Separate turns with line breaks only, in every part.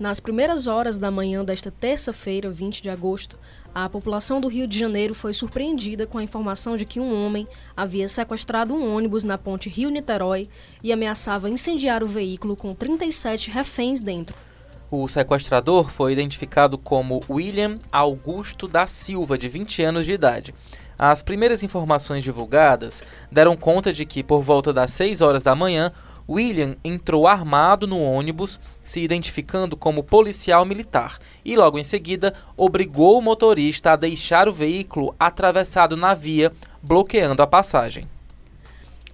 Nas primeiras horas da manhã desta terça-feira, 20 de agosto, a população do Rio de Janeiro foi surpreendida com a informação de que um homem havia sequestrado um ônibus na ponte Rio-Niterói e ameaçava incendiar o veículo com 37 reféns dentro.
O sequestrador foi identificado como William Augusto da Silva, de 20 anos de idade. As primeiras informações divulgadas deram conta de que, por volta das 6 horas da manhã, William entrou armado no ônibus, se identificando como policial militar, e logo em seguida obrigou o motorista a deixar o veículo atravessado na via, bloqueando a passagem.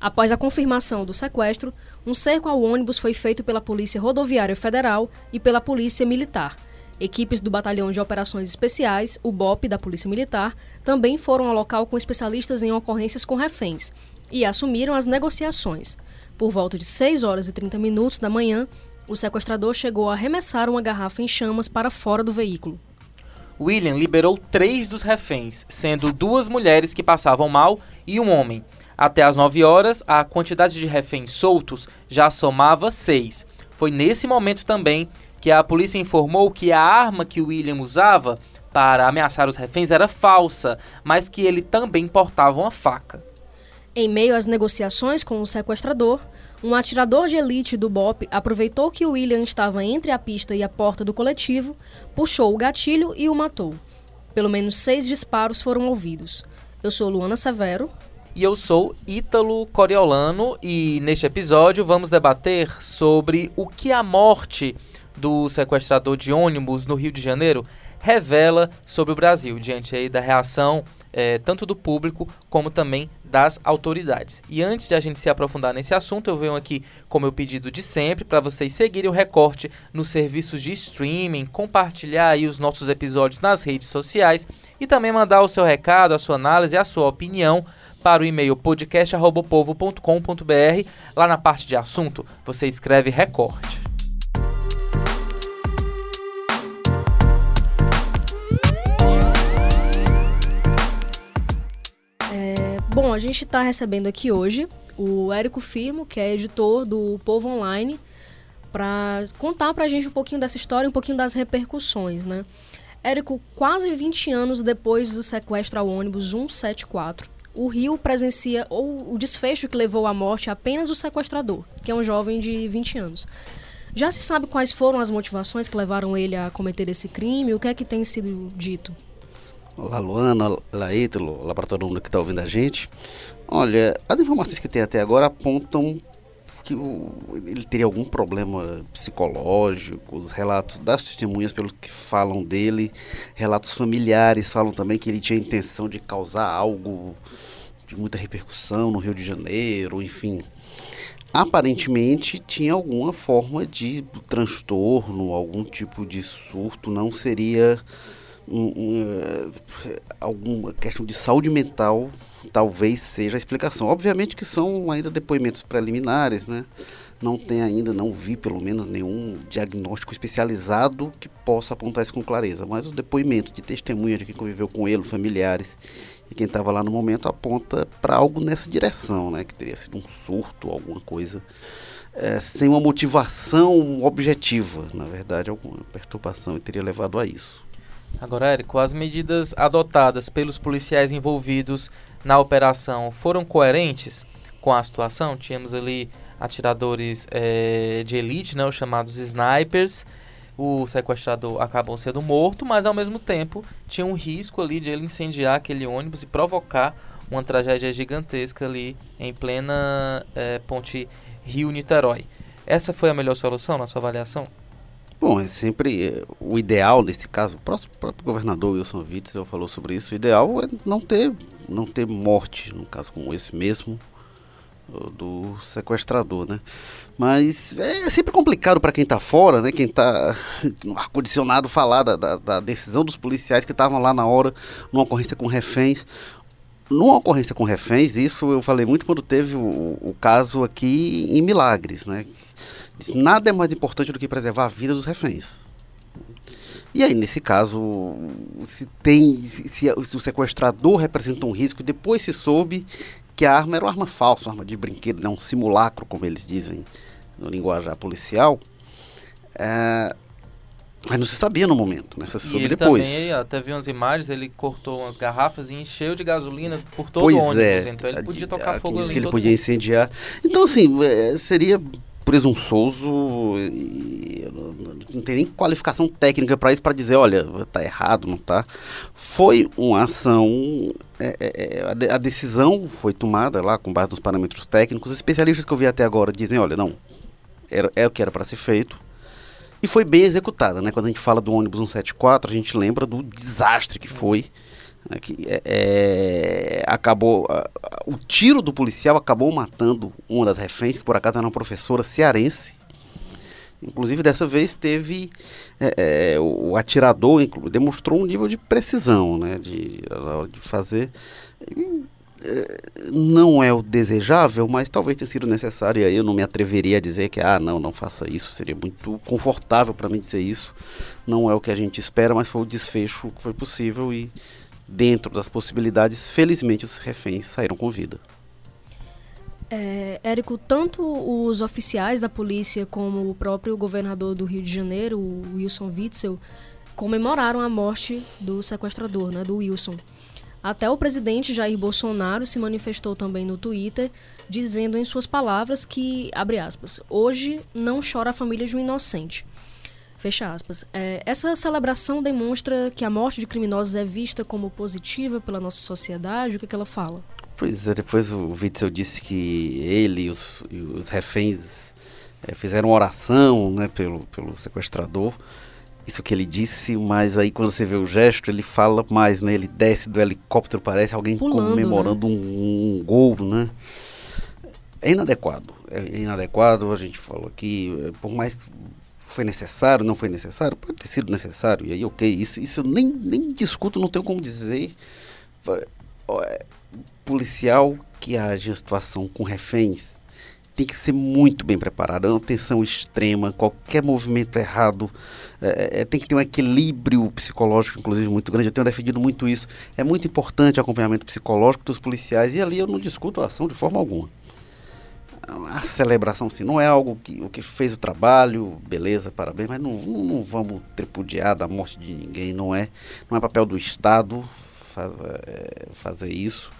Após a confirmação do sequestro, um cerco ao ônibus foi feito pela Polícia Rodoviária Federal e pela Polícia Militar. Equipes do Batalhão de Operações Especiais, o BOP da Polícia Militar, também foram ao local com especialistas em ocorrências com reféns e assumiram as negociações. Por volta de 6 horas e 30 minutos da manhã, o sequestrador chegou a arremessar uma garrafa em chamas para fora do veículo.
William liberou três dos reféns, sendo duas mulheres que passavam mal e um homem. Até às 9 horas, a quantidade de reféns soltos já somava seis. Foi nesse momento também que a polícia informou que a arma que William usava para ameaçar os reféns era falsa, mas que ele também portava uma faca.
Em meio às negociações com o sequestrador, um atirador de elite do BOP aproveitou que William estava entre a pista e a porta do coletivo, puxou o gatilho e o matou. Pelo menos seis disparos foram ouvidos. Eu sou Luana Severo.
E eu sou Ítalo Coriolano e neste episódio vamos debater sobre o que a morte do sequestrador de ônibus no Rio de Janeiro revela sobre o Brasil, diante aí da reação é, tanto do público como também das autoridades. E antes de a gente se aprofundar nesse assunto, eu venho aqui com meu pedido de sempre para vocês seguirem o recorte nos serviços de streaming, compartilhar aí os nossos episódios nas redes sociais e também mandar o seu recado, a sua análise a sua opinião para o e-mail podcast@povo.com.br. Lá na parte de assunto, você escreve recorte.
Bom, a gente está recebendo aqui hoje o Érico Firmo, que é editor do Povo Online, para contar para a gente um pouquinho dessa história, um pouquinho das repercussões, né? Érico, quase 20 anos depois do sequestro ao ônibus 174, o Rio presencia ou o desfecho que levou à morte apenas o sequestrador, que é um jovem de 20 anos. Já se sabe quais foram as motivações que levaram ele a cometer esse crime? O que é que tem sido dito?
Olá, Luana, olá, Ítalo, olá para todo mundo que está ouvindo a gente. Olha, as informações que tem até agora apontam que o, ele teria algum problema psicológico, os relatos das testemunhas, pelo que falam dele, relatos familiares falam também que ele tinha intenção de causar algo de muita repercussão no Rio de Janeiro, enfim. Aparentemente tinha alguma forma de transtorno, algum tipo de surto, não seria alguma questão de saúde mental talvez seja a explicação. Obviamente que são ainda depoimentos preliminares, né? Não tem ainda, não vi pelo menos nenhum diagnóstico especializado que possa apontar isso com clareza. Mas os depoimentos de testemunhas de quem conviveu com ele, familiares e quem estava lá no momento aponta para algo nessa direção, né? Que teria sido um surto, alguma coisa é, sem uma motivação objetiva, na verdade, alguma perturbação e teria levado a isso.
Agora, Érico, as medidas adotadas pelos policiais envolvidos na operação foram coerentes com a situação? Tínhamos ali atiradores é, de elite, né, os chamados snipers. O sequestrador acabou sendo morto, mas ao mesmo tempo tinha um risco ali de ele incendiar aquele ônibus e provocar uma tragédia gigantesca ali em plena é, ponte Rio-Niterói. Essa foi a melhor solução na sua avaliação?
Bom, é sempre é, o ideal nesse caso, o próprio, próprio governador Wilson Witzel falou sobre isso, o ideal é não ter, não ter morte, num caso como esse mesmo, do sequestrador, né? Mas é sempre complicado para quem está fora, né? Quem está no ar-condicionado falar da, da, da, decisão dos policiais que estavam lá na hora, numa ocorrência com reféns. Numa ocorrência com reféns, isso eu falei muito quando teve o, o caso aqui em Milagres, né? Nada é mais importante do que preservar a vida dos reféns. E aí, nesse caso, se tem. Se, se, o sequestrador representa um risco, depois se soube que a arma era uma arma falsa, uma arma de brinquedo, né, um simulacro, como eles dizem no linguajar policial. É, Mas não se sabia no momento, né? Você soube
ele
depois.
também, até vi umas imagens, ele cortou umas garrafas e encheu de gasolina por todo
pois
o ônibus.
é.
Então ele
a-
podia
a-
tocar fogo
diz
ali.
que ele podia incendiar. Então, assim, é, seria presunçoso e não- tem nem qualificação técnica para isso, para dizer, olha, tá errado, não tá. Foi uma ação, é, é, é, a, de- a decisão foi tomada lá com base nos parâmetros técnicos. Os especialistas que eu vi até agora dizem, olha, não, era, é o que era para ser feito. E foi bem executada, né? Quando a gente fala do ônibus 174, a gente lembra do desastre que foi. né? Que, é, é, acabou, o tiro do policial acabou matando uma das reféns, que por acaso era uma professora cearense. Inclusive, dessa vez teve é, é, o, atirador demonstrou um nível de precisão, né? De, de fazer. Não é o desejável, mas talvez tenha sido necessário. Eu não me atreveria a dizer que, ah, não, não faça isso. Seria muito confortável para mim dizer isso. Não é o que a gente espera, mas foi o desfecho que foi possível e dentro das possibilidades, felizmente os reféns saíram com vida.
É, Érico, tanto os oficiais da polícia como o próprio governador do Rio de Janeiro, Wilson Witzel, comemoraram a morte do sequestrador, né, do Wilson. Até o presidente Jair Bolsonaro se manifestou também no Twitter, dizendo em suas palavras que, abre aspas, hoje não chora a família de um inocente. Fecha aspas. É, essa celebração demonstra que a morte de criminosos é vista como positiva pela nossa sociedade? O que, que ela fala?
Pois é, depois o Witzel disse que ele e os, e os reféns eh, fizeram oração né, pelo, pelo sequestrador. Isso que ele disse, mas aí quando você vê o gesto, ele fala mais, né? Ele desce do helicóptero, parece alguém
Pulando,
comemorando um, um gol, né? É inadequado. É inadequado, a gente falou aqui, eh, por mais foi necessário, não foi necessário, pode ter sido necessário, e aí ok, isso, isso eu nem, nem discuto, não tenho como dizer. Ó, é, policial que age em situação com reféns tem que ser muito bem preparado, é uma tensão extrema, qualquer movimento errado, é, é, tem que ter um equilíbrio psicológico, inclusive, muito grande. Eu tenho defendido muito isso. É muito importante o acompanhamento psicológico dos policiais, e ali eu não discuto a ação de forma alguma. A celebração, sim, não é algo que o que fez o trabalho, beleza, parabéns, mas não, não, não vamos tripudiar da morte de ninguém, não é, não é papel do Estado é, fazer isso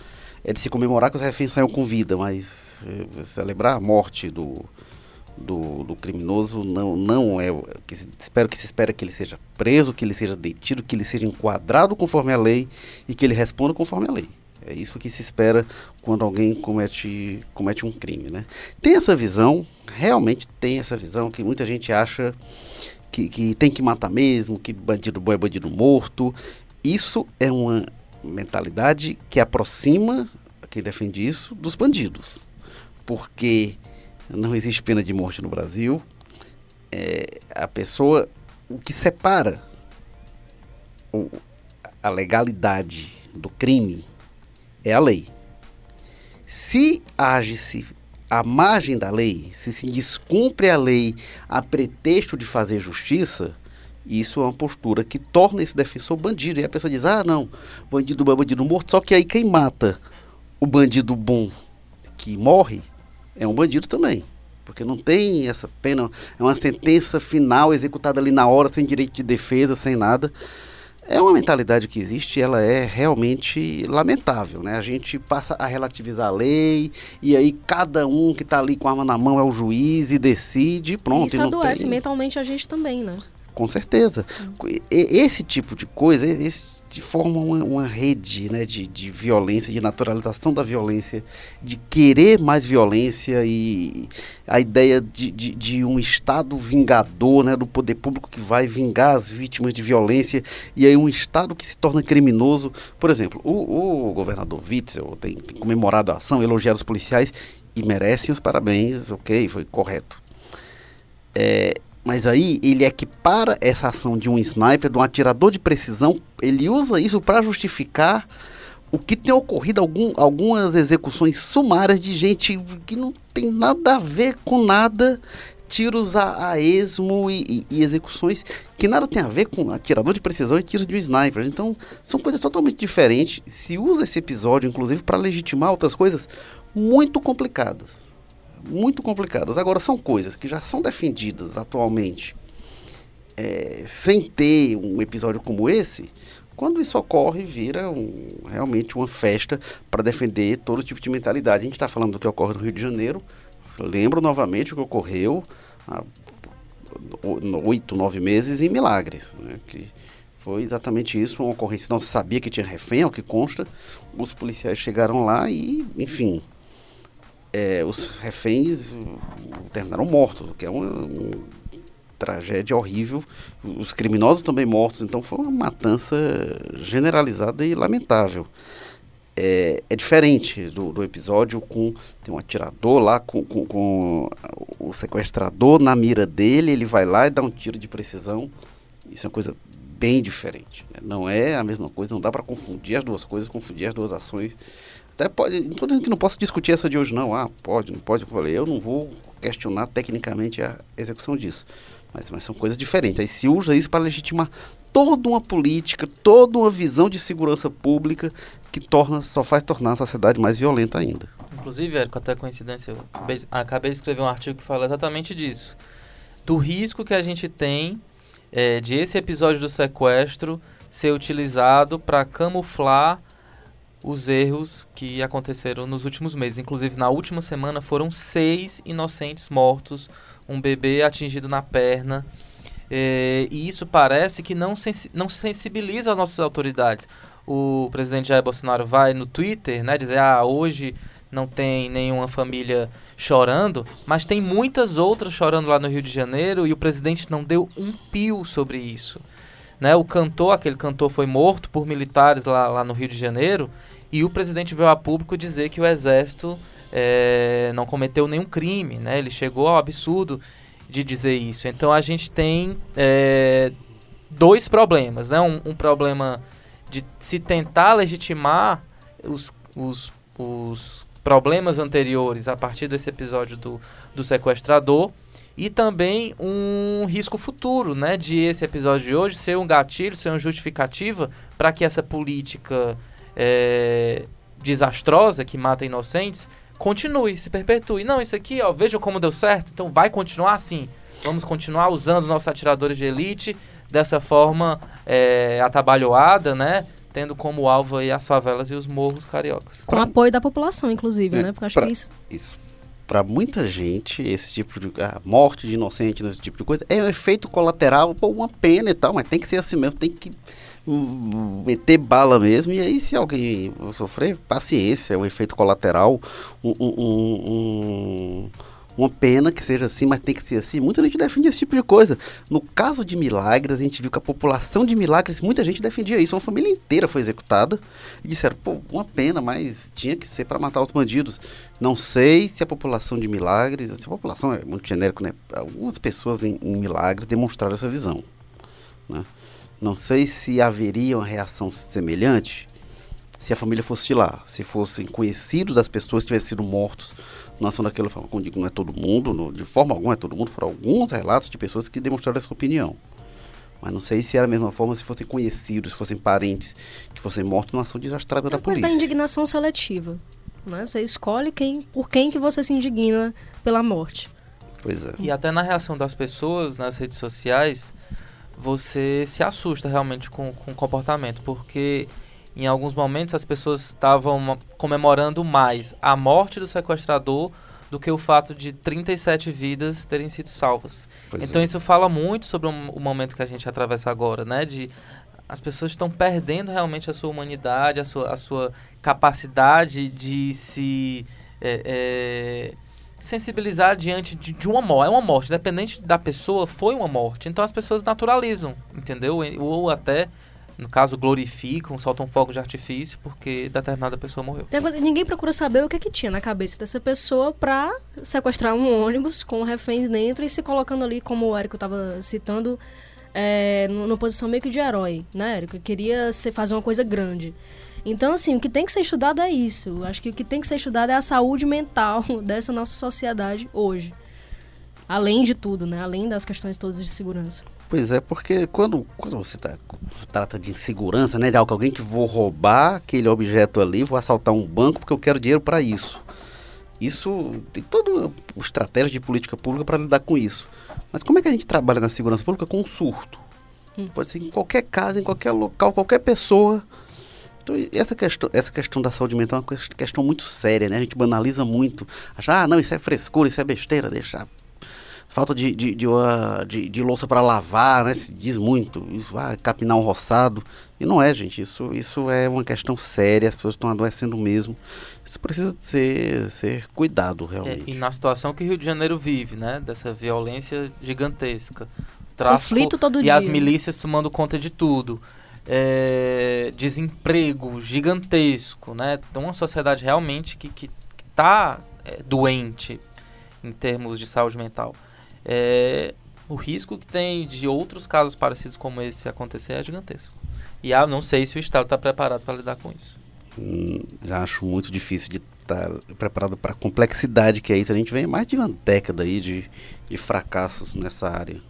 é de se comemorar que os reféns saiam com vida, mas eh, celebrar a morte do, do, do criminoso não, não é que se, espero que se espera que ele seja preso, que ele seja detido, que ele seja enquadrado conforme a lei e que ele responda conforme a lei. É isso que se espera quando alguém comete, comete um crime, né? Tem essa visão, realmente tem essa visão que muita gente acha que, que tem que matar mesmo, que bandido bom é bandido morto. Isso é uma mentalidade que aproxima quem defende isso dos bandidos, porque não existe pena de morte no Brasil. É, a pessoa, o que separa o, a legalidade do crime é a lei. Se age-se à margem da lei, se se descumpre a lei a pretexto de fazer justiça, isso é uma postura que torna esse defensor bandido. E a pessoa diz: ah, não, bandido bom é bandido morto. Só que aí quem mata o bandido bom que morre é um bandido também. Porque não tem essa pena, é uma sentença final executada ali na hora, sem direito de defesa, sem nada. É uma mentalidade que existe e ela é realmente lamentável, né? A gente passa a relativizar a lei e aí cada um que está ali com a arma na mão é o juiz e decide e pronto.
Isso
e não
adoece
tem...
mentalmente a gente também, né?
Com certeza. Esse tipo de coisa, esse forma uma, uma rede né, de, de violência, de naturalização da violência, de querer mais violência e a ideia de, de, de um Estado vingador né, do poder público que vai vingar as vítimas de violência e aí um Estado que se torna criminoso. Por exemplo, o, o governador Witzel tem, tem comemorado a ação, elogiado os policiais e merecem os parabéns, ok, foi correto. É, mas aí ele equipara essa ação de um sniper, de um atirador de precisão, ele usa isso para justificar o que tem ocorrido algum, algumas execuções sumárias de gente que não tem nada a ver com nada, tiros a, a esmo e, e- e execuções que nada tem a ver com atirador de precisão e tiros de um sniper. Então são coisas totalmente diferentes. Se usa esse episódio, inclusive, para legitimar outras coisas muito complicadas muito complicadas. Agora, são coisas que já são defendidas atualmente é, sem ter um episódio como esse, quando isso ocorre, vira um, realmente uma festa para defender todo tipo de mentalidade. A gente está falando do que ocorre no Rio de Janeiro. Lembro novamente o que ocorreu há oito, nove meses em Milagres, né, que foi exatamente isso, uma ocorrência. Não sabia que tinha refém, ao que consta. Os policiais chegaram lá e, enfim, é, os reféns terminaram mortos, o que é uma, uma tragédia horrível. Os criminosos também mortos, então foi uma matança generalizada e lamentável. É, é diferente do, do, episódio com tem um atirador lá com, com, com, o sequestrador na mira dele, ele vai lá e dá um tiro de precisão. Isso é uma coisa bem diferente. Né? Não é a mesma coisa, não dá para confundir as duas coisas, confundir as duas ações. Até pode, não estou dizendo que não posso discutir essa de hoje, não. Ah, pode, não pode. Eu falei, eu não vou questionar tecnicamente a execução disso. Mas, mas são coisas diferentes. Aí se usa isso para legitimar toda uma política, toda uma visão de segurança pública que torna, só faz tornar a sociedade mais violenta ainda.
Inclusive, Érico, até coincidência, eu acabei, acabei de escrever um artigo que fala exatamente disso. Do risco que a gente tem é, de esse episódio do sequestro ser utilizado para camuflar os erros que aconteceram nos últimos meses. Inclusive, na última semana foram seis inocentes mortos um bebê atingido na perna. É, e isso parece que não, sensi não sensibiliza as nossas autoridades. O presidente Jair Bolsonaro vai no Twitter né, dizer: ah, hoje não tem nenhuma família chorando, mas tem muitas outras chorando lá no Rio de Janeiro e o presidente não deu um pio sobre isso. Né, o cantor, aquele cantor foi morto por militares lá, lá no Rio de Janeiro e o presidente veio a público dizer que o exército é, não cometeu nenhum crime, né? Ele chegou ao absurdo de dizer isso. Então a gente tem é, dois problemas, né? Um, um, problema de se tentar legitimar os, os, os problemas anteriores a partir desse episódio do, do sequestrador e também um risco futuro, né, de esse episódio de hoje ser um gatilho, ser uma justificativa para que essa política é, desastrosa que mata inocentes continue, se perpetue. Não, isso aqui, ó, veja como deu certo, então vai continuar assim. Vamos continuar usando nossos atiradores de elite dessa forma é, atabalhoada, né? Tendo como alvo aí as favelas e os morros cariocas.
Com apoio da população, inclusive, é, né? Porque acho
pra,
que isso.
Isso. Para muita gente, esse tipo de a morte de inocente, esse tipo de coisa, é um efeito colateral, pô, uma pena e tal, mas tem que ser assim mesmo, tem que meter bala mesmo, e aí se alguém sofrer, paciência, é um efeito colateral, um, um, um, uma pena que seja assim, mas tem que ser assim. Muita gente defende esse tipo de coisa. No caso de Milagres, a gente viu que a população de Milagres, muita gente defendia isso. Uma família inteira foi executada e disseram, pô, uma pena, mas tinha que ser para matar os bandidos. Não sei se a população de Milagres, essa população é muito genérico, né? Algumas pessoas em, em Milagres demonstraram essa visão, né? Não sei se haveria uma reação semelhante se a família fosse de lá, se fossem conhecidos das pessoas que tivessem sido mortos na ação daquela forma. Como digo, não é todo mundo, não, de forma alguma é todo mundo, foram alguns relatos de pessoas que demonstraram essa opinião. Mas não sei se era a mesma forma se fossem conhecidos, se fossem parentes que fossem mortos numa ação desastrada é da polícia.
da indignação seletiva. Né? Você escolhe quem, por quem que você se indigna pela morte.
Pois é.
E até na reação das pessoas nas redes sociais, você se assusta realmente com, com o comportamento, porque em alguns momentos as pessoas estavam comemorando mais a morte do sequestrador do que o fato de 37 vidas terem sido salvas. Pois então é. isso fala muito sobre o, momento que a gente atravessa agora, né? De as pessoas estão perdendo realmente a sua humanidade, a sua, a sua capacidade de se é, é, sensibilizar diante de, de, uma morte. É uma morte, independente da pessoa, foi uma morte. Então as pessoas naturalizam, entendeu? Ou até, no caso, glorificam, soltam fogo de artifício porque determinada pessoa morreu.
Ninguém procura saber o que, que tinha na cabeça dessa pessoa para sequestrar um ônibus com reféns dentro e se colocando ali, como o Érico estava citando, é, numa posição meio que de herói, né, Érico? Queria ser, fazer uma coisa grande. Então, assim, o que tem que ser estudado é isso. Acho que o que tem que ser estudado é a saúde mental dessa nossa sociedade hoje. Além de tudo, né? Além das questões todas de segurança.
Pois é, porque quando, quando você tá, trata de insegurança, né? De alguém que vou roubar aquele objeto ali, vou assaltar um banco porque eu quero dinheiro para isso. isso tem toda uma estratégia de política pública para lidar com isso. Mas como é que a gente trabalha na segurança pública com um surto? Hum. Pode ser em qualquer casa, em qualquer local, qualquer pessoa. Então, essa questão, essa questão da saúde mental é uma questão muito séria, né? A gente banaliza muito. Achar, ah, não, isso é frescura, isso é besteira, deixar falta de, de, de, de, de louça para lavar, né? Se diz muito, isso vai capinar um roçado. E não é, gente, isso, isso é uma questão séria, as pessoas estão adoecendo mesmo. Isso precisa ser, ser cuidado, realmente.
É, e na situação que o Rio de Janeiro vive, né? Dessa violência gigantesca.
Tráfico Conflito todo
e
dia.
as milícias tomando conta de tudo. É, desemprego gigantesco, né? Então uma sociedade realmente que está que, que tá, é, doente em termos de saúde mental é, o risco que tem de outros casos parecidos como esse acontecer é gigantesco. E ah, não sei se o Estado está preparado para lidar com isso.
Hum, já acho muito difícil de estar tá preparado para a complexidade que é isso. A gente vem mais de uma década aí de, de fracassos nessa área.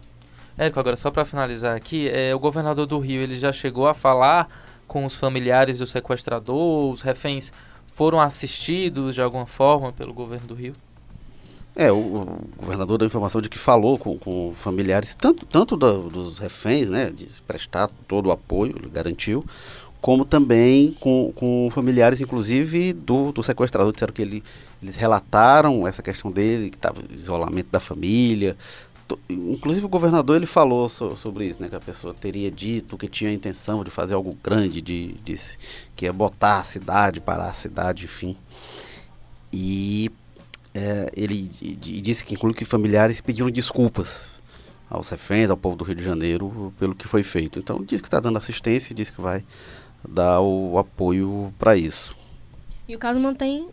Érico, agora só para finalizar aqui, é, o governador do Rio ele já chegou a falar com os familiares do sequestrador, os reféns foram assistidos de alguma forma pelo governo do Rio?
É, o, o, governador deu informação de que falou com, com familiares, tanto, tanto da, dos reféns, né, de prestar todo o apoio, garantiu, como também com, com familiares, inclusive, do, do sequestrador. Disseram que ele, eles relataram essa questão dele, que estava isolamento da família. Inclusive o governador ele falou so, sobre isso, né? Que a pessoa teria dito que tinha a intenção de fazer algo grande, de, de que ia botar a cidade, parar a cidade, enfim. E é, ele disse que inclui que familiares pediram desculpas aos reféns, ao povo do Rio de Janeiro, pelo que foi feito. Então, diz que está dando assistência e diz que vai dar o apoio para isso.
E o caso mantém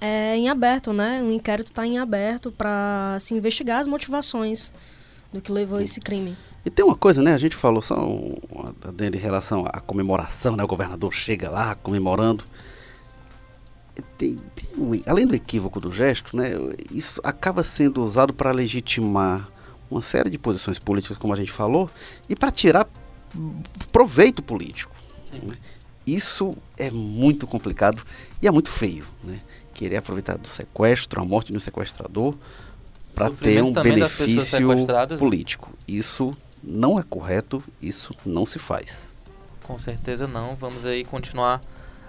é, em aberto, né? O inquérito está em aberto para se investigar as motivações do que levou a esse crime.
E tem uma coisa, né? A gente falou só uma, em relação à comemoração, né? O governador chega lá comemorando tem, tem um, além do equívoco do gesto, né, isso acaba sendo usado para legitimar uma série de posições políticas, como a gente falou, e para tirar proveito político. Né? Isso é muito complicado e é muito feio. Né? Querer aproveitar do sequestro, a morte de um sequestrador, para ter um benefício né? político. Isso não é correto, isso não se faz.
Com certeza não. Vamos aí continuar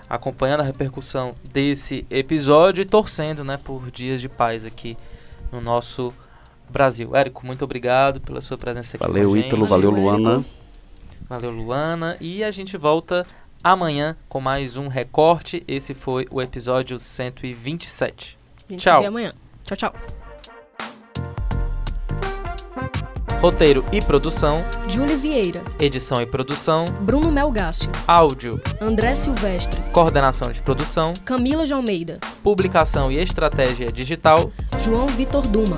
acompanhando a repercussão desse episódio e torcendo, né, por dias de paz aqui no nosso Brasil. Érico, muito obrigado pela sua presença aqui.
Valeu, Ítalo, valeu, Luana.
Valeu, Luana. E a gente volta amanhã com mais um recorte. Esse foi o episódio 127.
A gente tchau. se vê amanhã. Tchau, tchau.
Roteiro e produção:
Júlia Vieira.
Edição e produção:
Bruno Melgácio.
Áudio:
André Silvestre.
Coordenação de produção:
Camila de Almeida.
Publicação e estratégia digital:
João Vitor Duma.